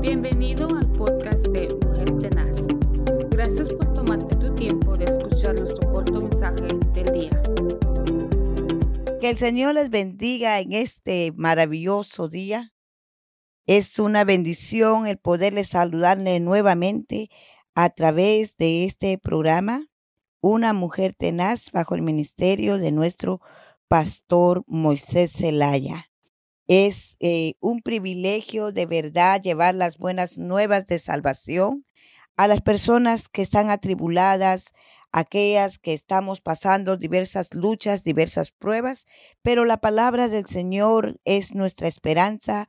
Bienvenido al podcast de Mujer Tenaz. Gracias por tomarte tu tiempo de escuchar nuestro corto mensaje del día. Que el Señor les bendiga en este maravilloso día. Es una bendición el poderles saludarle nuevamente a través de este programa, Una Mujer Tenaz bajo el ministerio de nuestro pastor Moisés Zelaya. Es eh, un privilegio de verdad llevar las buenas nuevas de salvación a las personas que están atribuladas, aquellas que estamos pasando diversas luchas, diversas pruebas, pero la palabra del Señor es nuestra esperanza,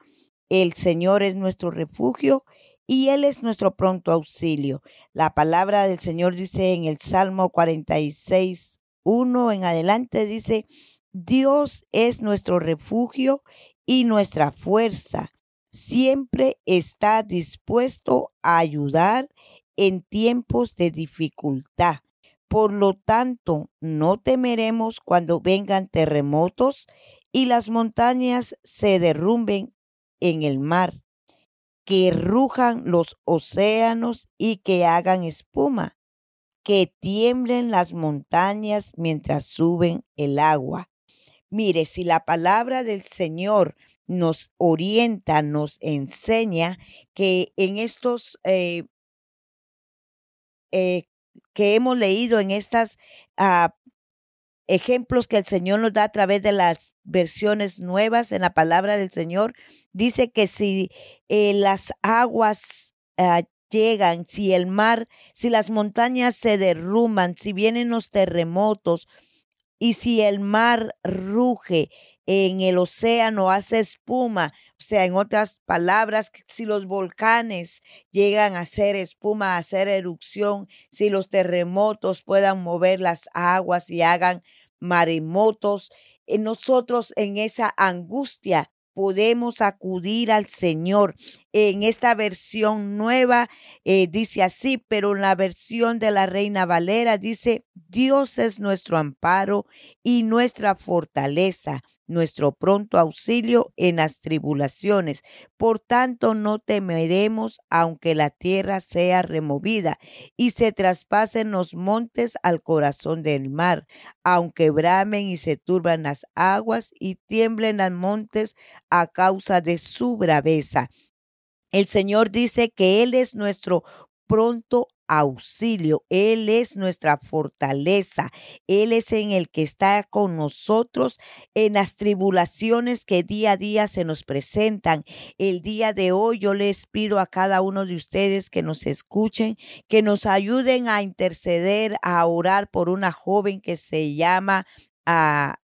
el Señor es nuestro refugio y Él es nuestro pronto auxilio. La palabra del Señor dice en el Salmo 46, 1 en adelante, dice, Dios es nuestro refugio y nuestra fuerza. Siempre está dispuesto a ayudar en tiempos de dificultad. Por lo tanto, no temeremos cuando vengan terremotos y las montañas se derrumben en el mar, que rujan los océanos y que hagan espuma, que tiemblen las montañas mientras suben el agua. Mire, si la palabra del Señor nos orienta, nos enseña que en estos eh, eh, que hemos leído, en estos ah, ejemplos que el Señor nos da a través de las versiones nuevas en la palabra del Señor, dice que si eh, las aguas ah, llegan, si el mar, si las montañas se derrumban, si vienen los terremotos, y si el mar ruge, en el océano hace espuma, o sea, en otras palabras, si los volcanes llegan a hacer espuma, a hacer erupción, si los terremotos puedan mover las aguas y hagan maremotos, eh, nosotros en esa angustia podemos acudir al Señor. En esta versión nueva eh, dice así, pero en la versión de la Reina Valera dice, Dios es nuestro amparo y nuestra fortaleza nuestro pronto auxilio en las tribulaciones. Por tanto, no temeremos aunque la tierra sea removida y se traspasen los montes al corazón del mar, aunque bramen y se turban las aguas y tiemblen los montes a causa de su braveza. El Señor dice que Él es nuestro pronto auxilio. Él es nuestra fortaleza. Él es en el que está con nosotros en las tribulaciones que día a día se nos presentan. El día de hoy yo les pido a cada uno de ustedes que nos escuchen, que nos ayuden a interceder, a orar por una joven que se llama a ah,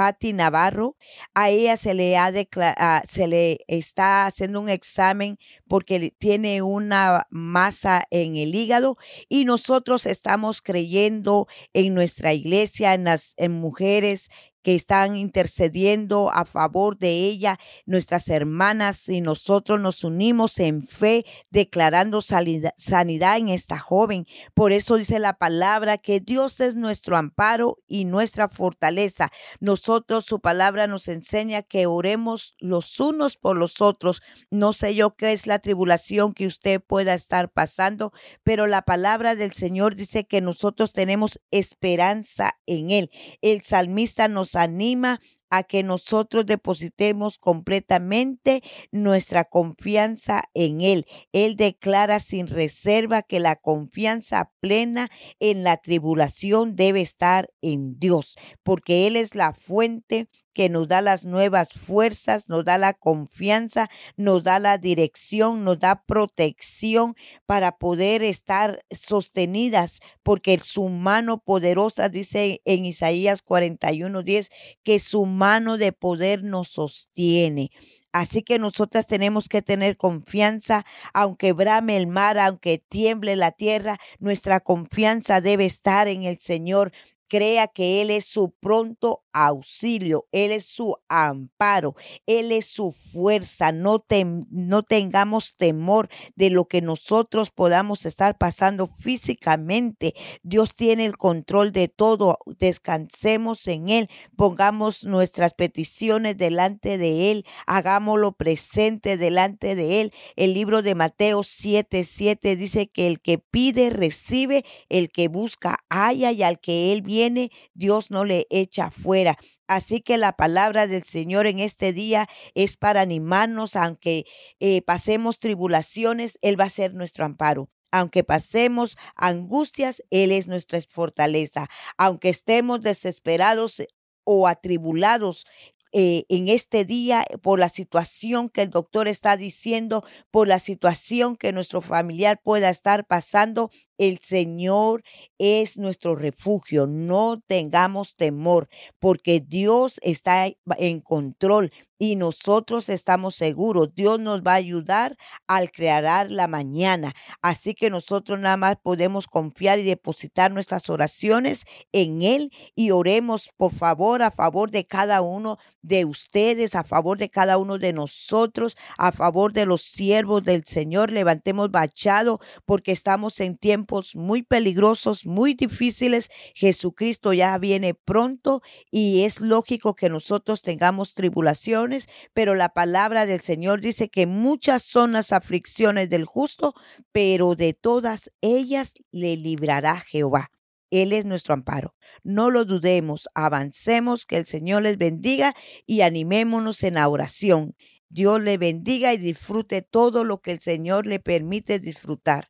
Patti Navarro. A ella se le, ha se le está haciendo un examen porque tiene una masa en el hígado y nosotros estamos creyendo en nuestra iglesia, en las en mujeres que están intercediendo a favor de ella, nuestras hermanas y nosotros nos unimos en fe declarando sanidad en esta joven. Por eso dice la palabra que Dios es nuestro amparo y nuestra fortaleza. Nosotros, su palabra nos enseña que oremos los unos por los otros. No sé yo qué es la tribulación que usted pueda estar pasando, pero la palabra del Señor dice que nosotros tenemos esperanza en Él. El salmista nos anima a que nosotros depositemos completamente nuestra confianza en Él. Él declara sin reserva que la confianza plena en la tribulación debe estar en Dios, porque Él es la fuente que nos da las nuevas fuerzas, nos da la confianza, nos da la dirección, nos da protección para poder estar sostenidas, porque su mano poderosa dice en Isaías 41:10 que su mano de poder nos sostiene. Así que nosotras tenemos que tener confianza, aunque brame el mar, aunque tiemble la tierra, nuestra confianza debe estar en el Señor. Crea que Él es su pronto auxilio, Él es su amparo, Él es su fuerza. No, no tengamos temor de lo que nosotros podamos estar pasando físicamente. Dios tiene el control de todo. Descansemos en Él, pongamos nuestras peticiones delante de Él, hagámoslo presente delante de Él. El libro de Mateo 7, 7 dice que el que pide recibe, el que busca haya y al que Él viene, Dios no le echa fuera. Así que la palabra del Señor en este día es para animarnos, aunque eh, pasemos tribulaciones, Él va a ser nuestro amparo. Aunque pasemos angustias, Él es nuestra fortaleza. Aunque estemos desesperados o atribulados, eh, en este día por la situación que el doctor está diciendo, por la situación que nuestro familiar pueda estar pasando, el Señor es nuestro refugio. No tengamos temor porque Dios está en control y nosotros estamos seguros. Dios nos va a ayudar al crear la mañana. Así que nosotros nada más podemos confiar y depositar nuestras oraciones en Él y oremos por favor a favor de cada uno de ustedes, a favor de cada uno de nosotros, a favor de los siervos del Señor. Levantemos bachado porque estamos en tiempo muy peligrosos, muy difíciles. Jesucristo ya viene pronto y es lógico que nosotros tengamos tribulaciones, pero la palabra del Señor dice que muchas son las aflicciones del justo, pero de todas ellas le librará Jehová. Él es nuestro amparo. No lo dudemos, avancemos, que el Señor les bendiga y animémonos en la oración. Dios le bendiga y disfrute todo lo que el Señor le permite disfrutar.